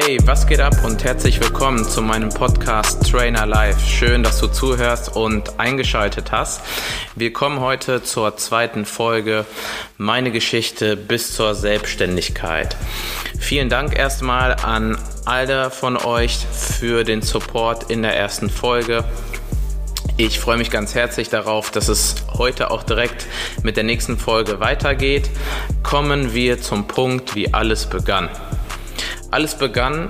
Hey, was geht ab und herzlich willkommen zu meinem Podcast Trainer Live. Schön, dass du zuhörst und eingeschaltet hast. Wir kommen heute zur zweiten Folge Meine Geschichte bis zur Selbstständigkeit. Vielen Dank erstmal an alle von euch für den Support in der ersten Folge. Ich freue mich ganz herzlich darauf, dass es heute auch direkt mit der nächsten Folge weitergeht. Kommen wir zum Punkt, wie alles begann. Alles begann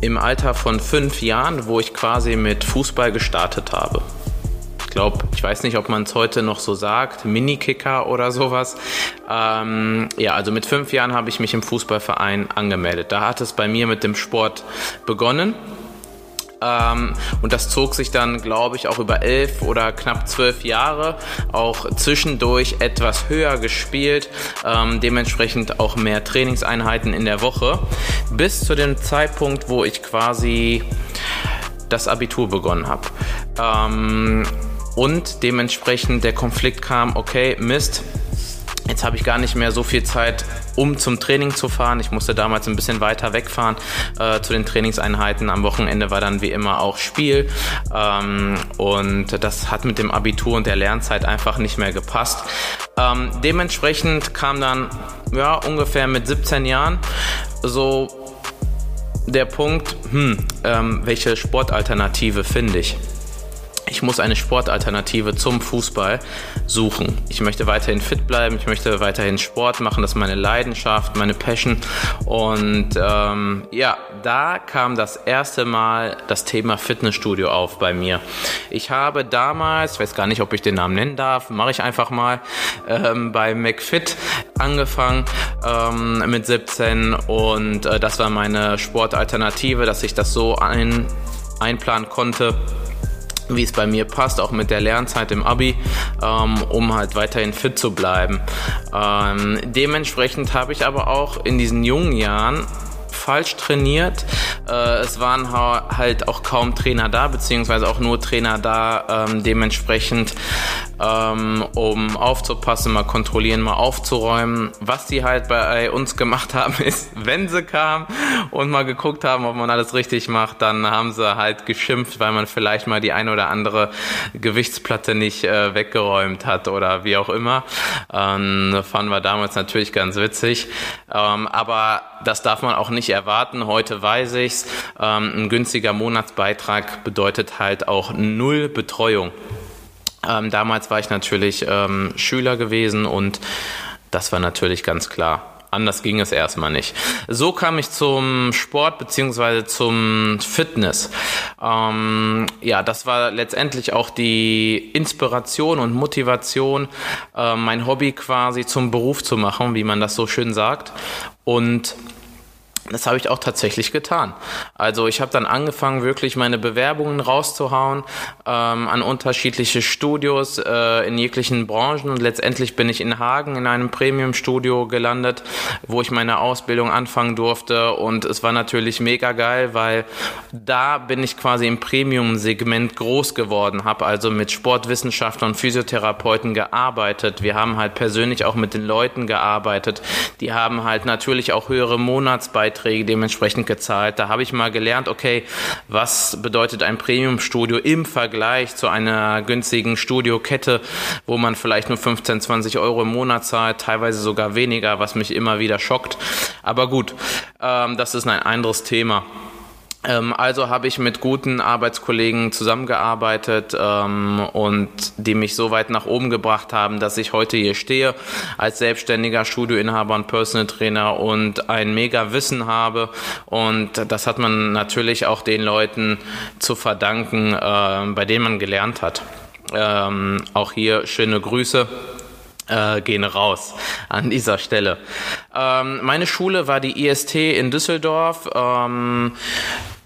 im Alter von fünf Jahren, wo ich quasi mit Fußball gestartet habe. Ich glaube, ich weiß nicht, ob man es heute noch so sagt, Minikicker oder sowas. Ähm, ja, also mit fünf Jahren habe ich mich im Fußballverein angemeldet. Da hat es bei mir mit dem Sport begonnen. Ähm, und das zog sich dann, glaube ich, auch über elf oder knapp zwölf Jahre, auch zwischendurch etwas höher gespielt, ähm, dementsprechend auch mehr Trainingseinheiten in der Woche, bis zu dem Zeitpunkt, wo ich quasi das Abitur begonnen habe. Ähm, und dementsprechend der Konflikt kam, okay, Mist, Jetzt habe ich gar nicht mehr so viel Zeit, um zum Training zu fahren. Ich musste damals ein bisschen weiter wegfahren äh, zu den Trainingseinheiten. Am Wochenende war dann wie immer auch Spiel. Ähm, und das hat mit dem Abitur und der Lernzeit einfach nicht mehr gepasst. Ähm, dementsprechend kam dann ja, ungefähr mit 17 Jahren so der Punkt, hm, ähm, welche Sportalternative finde ich? Ich muss eine Sportalternative zum Fußball suchen. Ich möchte weiterhin fit bleiben, ich möchte weiterhin Sport machen, das ist meine Leidenschaft, meine Passion. Und ähm, ja, da kam das erste Mal das Thema Fitnessstudio auf bei mir. Ich habe damals, ich weiß gar nicht, ob ich den Namen nennen darf, mache ich einfach mal, ähm, bei McFit angefangen ähm, mit 17 und äh, das war meine Sportalternative, dass ich das so ein, einplanen konnte wie es bei mir passt, auch mit der Lernzeit im Abi, ähm, um halt weiterhin fit zu bleiben. Ähm, dementsprechend habe ich aber auch in diesen jungen Jahren falsch trainiert. Äh, es waren halt auch kaum Trainer da, beziehungsweise auch nur Trainer da. Ähm, dementsprechend ähm, um aufzupassen, mal kontrollieren, mal aufzuräumen. Was die halt bei uns gemacht haben, ist, wenn sie kamen und mal geguckt haben, ob man alles richtig macht, dann haben sie halt geschimpft, weil man vielleicht mal die eine oder andere Gewichtsplatte nicht äh, weggeräumt hat oder wie auch immer. Ähm, fanden wir damals natürlich ganz witzig. Ähm, aber das darf man auch nicht erwarten. Heute weiß ich's. Ähm, ein günstiger Monatsbeitrag bedeutet halt auch null Betreuung. Ähm, damals war ich natürlich ähm, Schüler gewesen und das war natürlich ganz klar. Anders ging es erstmal nicht. So kam ich zum Sport beziehungsweise zum Fitness. Ähm, ja, das war letztendlich auch die Inspiration und Motivation, äh, mein Hobby quasi zum Beruf zu machen, wie man das so schön sagt. Und das habe ich auch tatsächlich getan. Also ich habe dann angefangen, wirklich meine Bewerbungen rauszuhauen ähm, an unterschiedliche Studios äh, in jeglichen Branchen und letztendlich bin ich in Hagen in einem Premium-Studio gelandet, wo ich meine Ausbildung anfangen durfte und es war natürlich mega geil, weil da bin ich quasi im Premium-Segment groß geworden, habe also mit Sportwissenschaftlern und Physiotherapeuten gearbeitet. Wir haben halt persönlich auch mit den Leuten gearbeitet. Die haben halt natürlich auch höhere Monatsbeiträge Beiträge dementsprechend gezahlt. Da habe ich mal gelernt, okay, was bedeutet ein Premium-Studio im Vergleich zu einer günstigen Studiokette, wo man vielleicht nur 15, 20 Euro im Monat zahlt, teilweise sogar weniger, was mich immer wieder schockt. Aber gut, ähm, das ist ein anderes Thema. Ähm, also habe ich mit guten Arbeitskollegen zusammengearbeitet ähm, und die mich so weit nach oben gebracht haben, dass ich heute hier stehe als selbstständiger Studioinhaber und Personal Trainer und ein mega Wissen habe. Und das hat man natürlich auch den Leuten zu verdanken, äh, bei denen man gelernt hat. Ähm, auch hier schöne Grüße äh, gehen raus an dieser Stelle. Ähm, meine Schule war die IST in Düsseldorf. Ähm,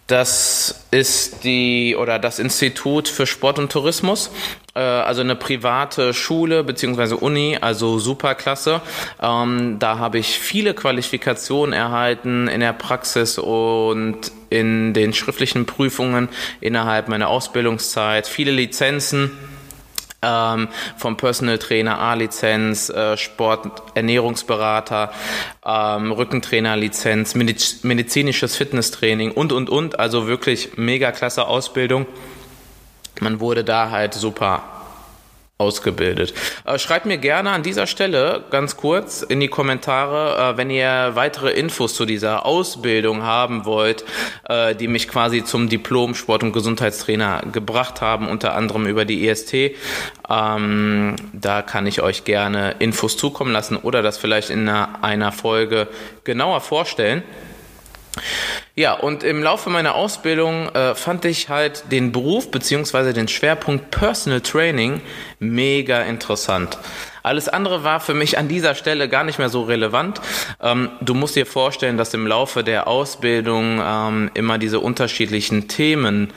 das ist die oder das Institut für Sport und Tourismus, äh, also eine private Schule beziehungsweise Uni, also Superklasse. Ähm, da habe ich viele Qualifikationen erhalten in der Praxis und in den schriftlichen Prüfungen innerhalb meiner Ausbildungszeit, viele Lizenzen ähm, vom Personal Trainer A-Lizenz, äh, Sport-Ernährungsberater, ähm, Rückentrainer-Lizenz, Mediz medizinisches Fitnesstraining und, und, und. Also wirklich mega klasse Ausbildung. Man wurde da halt super ausgebildet. Äh, schreibt mir gerne an dieser Stelle ganz kurz in die Kommentare, äh, wenn ihr weitere Infos zu dieser Ausbildung haben wollt, äh, die mich quasi zum Diplom Sport- und Gesundheitstrainer gebracht haben, unter anderem über die IST. Ähm, da kann ich euch gerne Infos zukommen lassen oder das vielleicht in einer, einer Folge genauer vorstellen. Ja, und im Laufe meiner Ausbildung äh, fand ich halt den Beruf beziehungsweise den Schwerpunkt Personal Training mega interessant. Alles andere war für mich an dieser Stelle gar nicht mehr so relevant. Ähm, du musst dir vorstellen, dass im Laufe der Ausbildung ähm, immer diese unterschiedlichen Themen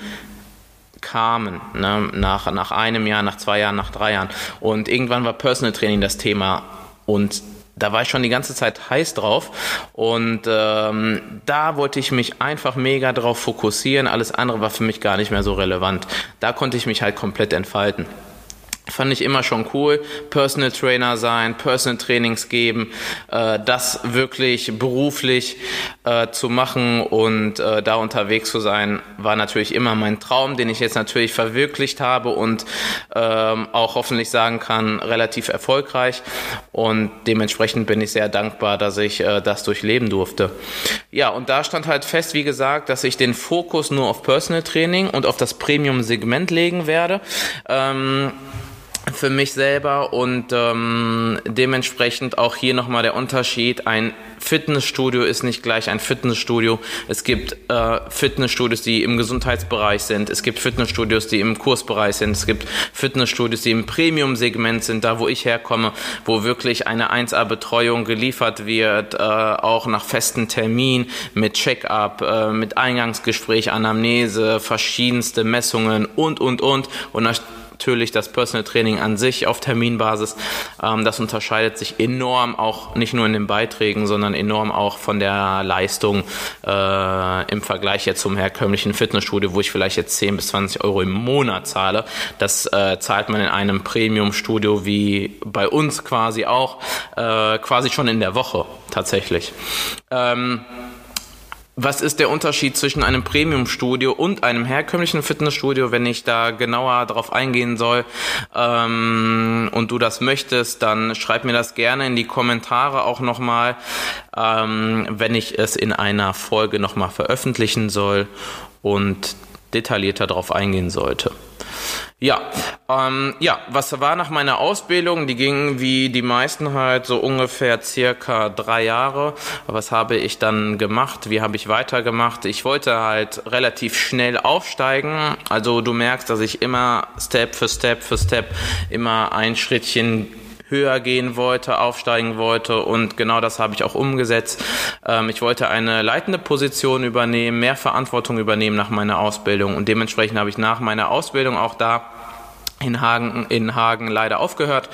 kamen, ne? nach, nach einem Jahr, nach zwei Jahren, nach drei Jahren. Und irgendwann war Personal Training das Thema und da war ich schon die ganze Zeit heiß drauf und ähm, da wollte ich mich einfach mega drauf fokussieren. Alles andere war für mich gar nicht mehr so relevant. Da konnte ich mich halt komplett entfalten. Fand ich immer schon cool. Personal Trainer sein, Personal Trainings geben, äh, das wirklich beruflich äh, zu machen und äh, da unterwegs zu sein, war natürlich immer mein Traum, den ich jetzt natürlich verwirklicht habe und ähm, auch hoffentlich sagen kann, relativ erfolgreich. Und dementsprechend bin ich sehr dankbar, dass ich äh, das durchleben durfte. Ja, und da stand halt fest, wie gesagt, dass ich den Fokus nur auf Personal Training und auf das Premium-Segment legen werde. Ähm, für mich selber und ähm, dementsprechend auch hier nochmal der Unterschied. Ein Fitnessstudio ist nicht gleich ein Fitnessstudio. Es gibt äh, Fitnessstudios, die im Gesundheitsbereich sind. Es gibt Fitnessstudios, die im Kursbereich sind. Es gibt Fitnessstudios, die im Premium-Segment sind, da wo ich herkomme, wo wirklich eine 1A-Betreuung geliefert wird, äh, auch nach festen Termin mit Check-up, äh, mit Eingangsgespräch, Anamnese, verschiedenste Messungen und, und, und. Und natürlich das Personal Training an sich auf Terminbasis. Ähm, das unterscheidet sich enorm, auch nicht nur in den Beiträgen, sondern enorm auch von der Leistung äh, im Vergleich jetzt zum herkömmlichen Fitnessstudio, wo ich vielleicht jetzt 10 bis 20 Euro im Monat zahle. Das äh, zahlt man in einem Premium-Studio wie bei uns quasi auch, äh, quasi schon in der Woche tatsächlich. Ähm, was ist der Unterschied zwischen einem Premium-Studio und einem herkömmlichen Fitnessstudio? Wenn ich da genauer drauf eingehen soll ähm, und du das möchtest, dann schreib mir das gerne in die Kommentare auch nochmal, ähm, wenn ich es in einer Folge nochmal veröffentlichen soll und detaillierter darauf eingehen sollte. Ja, ähm, ja, was war nach meiner Ausbildung? Die ging wie die meisten halt so ungefähr circa drei Jahre. Was habe ich dann gemacht? Wie habe ich weitergemacht? Ich wollte halt relativ schnell aufsteigen. Also du merkst, dass ich immer Step für Step für Step immer ein Schrittchen höher gehen wollte, aufsteigen wollte. Und genau das habe ich auch umgesetzt. Ähm, ich wollte eine leitende Position übernehmen, mehr Verantwortung übernehmen nach meiner Ausbildung. Und dementsprechend habe ich nach meiner Ausbildung auch da in Hagen, in Hagen leider aufgehört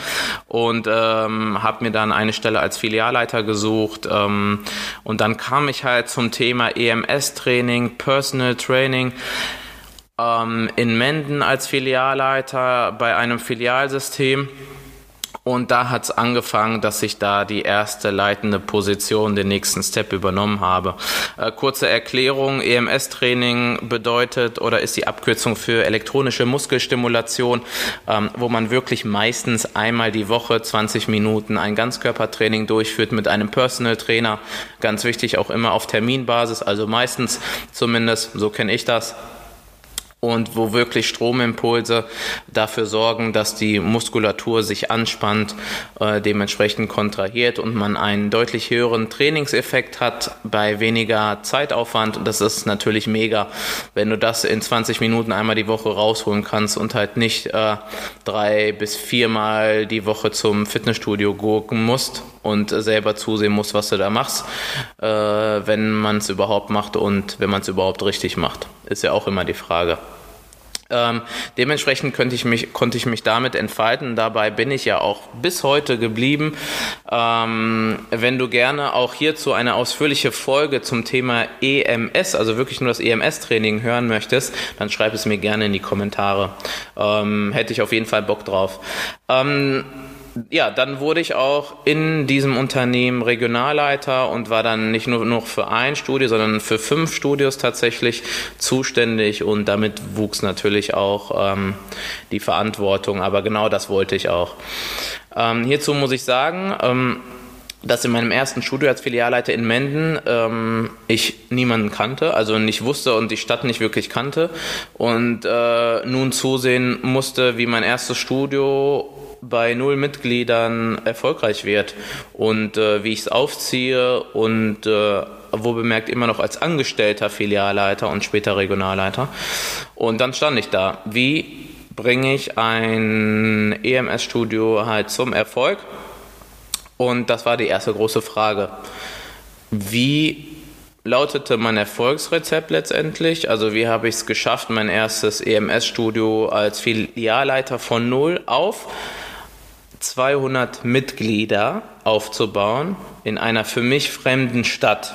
und ähm, habe mir dann eine Stelle als Filialleiter gesucht. Ähm, und dann kam ich halt zum Thema EMS-Training, Personal Training ähm, in Menden als Filialleiter bei einem Filialsystem und da hat es angefangen, dass ich da die erste leitende Position, den nächsten Step übernommen habe. Äh, kurze Erklärung, EMS-Training bedeutet oder ist die Abkürzung für elektronische Muskelstimulation, ähm, wo man wirklich meistens einmal die Woche 20 Minuten ein Ganzkörpertraining durchführt mit einem Personal Trainer. Ganz wichtig auch immer auf Terminbasis, also meistens zumindest, so kenne ich das, und wo wirklich Stromimpulse dafür sorgen, dass die Muskulatur sich anspannt, äh, dementsprechend kontrahiert und man einen deutlich höheren Trainingseffekt hat bei weniger Zeitaufwand. Und das ist natürlich mega, wenn du das in 20 Minuten einmal die Woche rausholen kannst und halt nicht äh, drei bis viermal die Woche zum Fitnessstudio gurken musst und selber zusehen musst, was du da machst, äh, wenn man es überhaupt macht und wenn man es überhaupt richtig macht. Ist ja auch immer die Frage. Ähm, dementsprechend könnte ich mich, konnte ich mich damit entfalten. Dabei bin ich ja auch bis heute geblieben. Ähm, wenn du gerne auch hierzu eine ausführliche Folge zum Thema EMS, also wirklich nur das EMS-Training hören möchtest, dann schreib es mir gerne in die Kommentare. Ähm, hätte ich auf jeden Fall Bock drauf. Ja, dann wurde ich auch in diesem Unternehmen Regionalleiter und war dann nicht nur noch für ein Studio, sondern für fünf Studios tatsächlich zuständig. Und damit wuchs natürlich auch ähm, die Verantwortung, aber genau das wollte ich auch. Ähm, hierzu muss ich sagen, ähm, dass in meinem ersten Studio als Filialleiter in Menden ähm, ich niemanden kannte, also nicht wusste und die Stadt nicht wirklich kannte. Und äh, nun zusehen musste, wie mein erstes Studio bei null Mitgliedern erfolgreich wird und äh, wie ich es aufziehe und äh, wo bemerkt immer noch als angestellter Filialleiter und später Regionalleiter. Und dann stand ich da. Wie bringe ich ein EMS-Studio halt zum Erfolg? Und das war die erste große Frage. Wie lautete mein Erfolgsrezept letztendlich? Also wie habe ich es geschafft, mein erstes EMS-Studio als Filialleiter von null auf 200 Mitglieder aufzubauen in einer für mich fremden Stadt.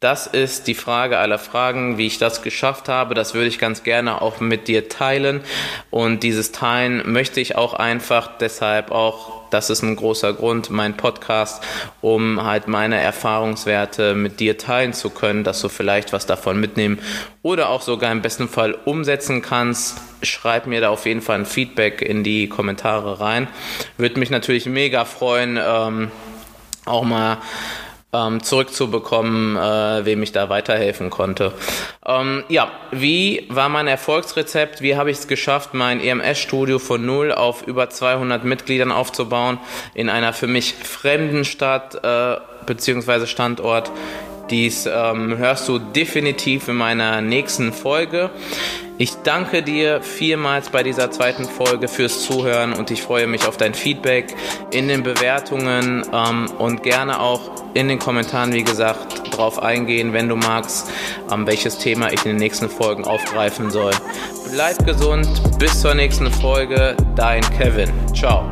Das ist die Frage aller Fragen, wie ich das geschafft habe. Das würde ich ganz gerne auch mit dir teilen. Und dieses Teilen möchte ich auch einfach deshalb auch, das ist ein großer Grund, mein Podcast, um halt meine Erfahrungswerte mit dir teilen zu können, dass du vielleicht was davon mitnehmen oder auch sogar im besten Fall umsetzen kannst. Schreib mir da auf jeden Fall ein Feedback in die Kommentare rein. Würde mich natürlich mega freuen, ähm, auch mal ähm, zurückzubekommen, äh, wem ich da weiterhelfen konnte. Ähm, ja, wie war mein Erfolgsrezept? Wie habe ich es geschafft, mein EMS-Studio von null auf über 200 Mitgliedern aufzubauen in einer für mich fremden Stadt äh, bzw. Standort? Dies ähm, hörst du definitiv in meiner nächsten Folge. Ich danke dir vielmals bei dieser zweiten Folge fürs Zuhören und ich freue mich auf dein Feedback in den Bewertungen ähm, und gerne auch in den Kommentaren, wie gesagt, drauf eingehen, wenn du magst, ähm, welches Thema ich in den nächsten Folgen aufgreifen soll. Bleib gesund, bis zur nächsten Folge, dein Kevin. Ciao.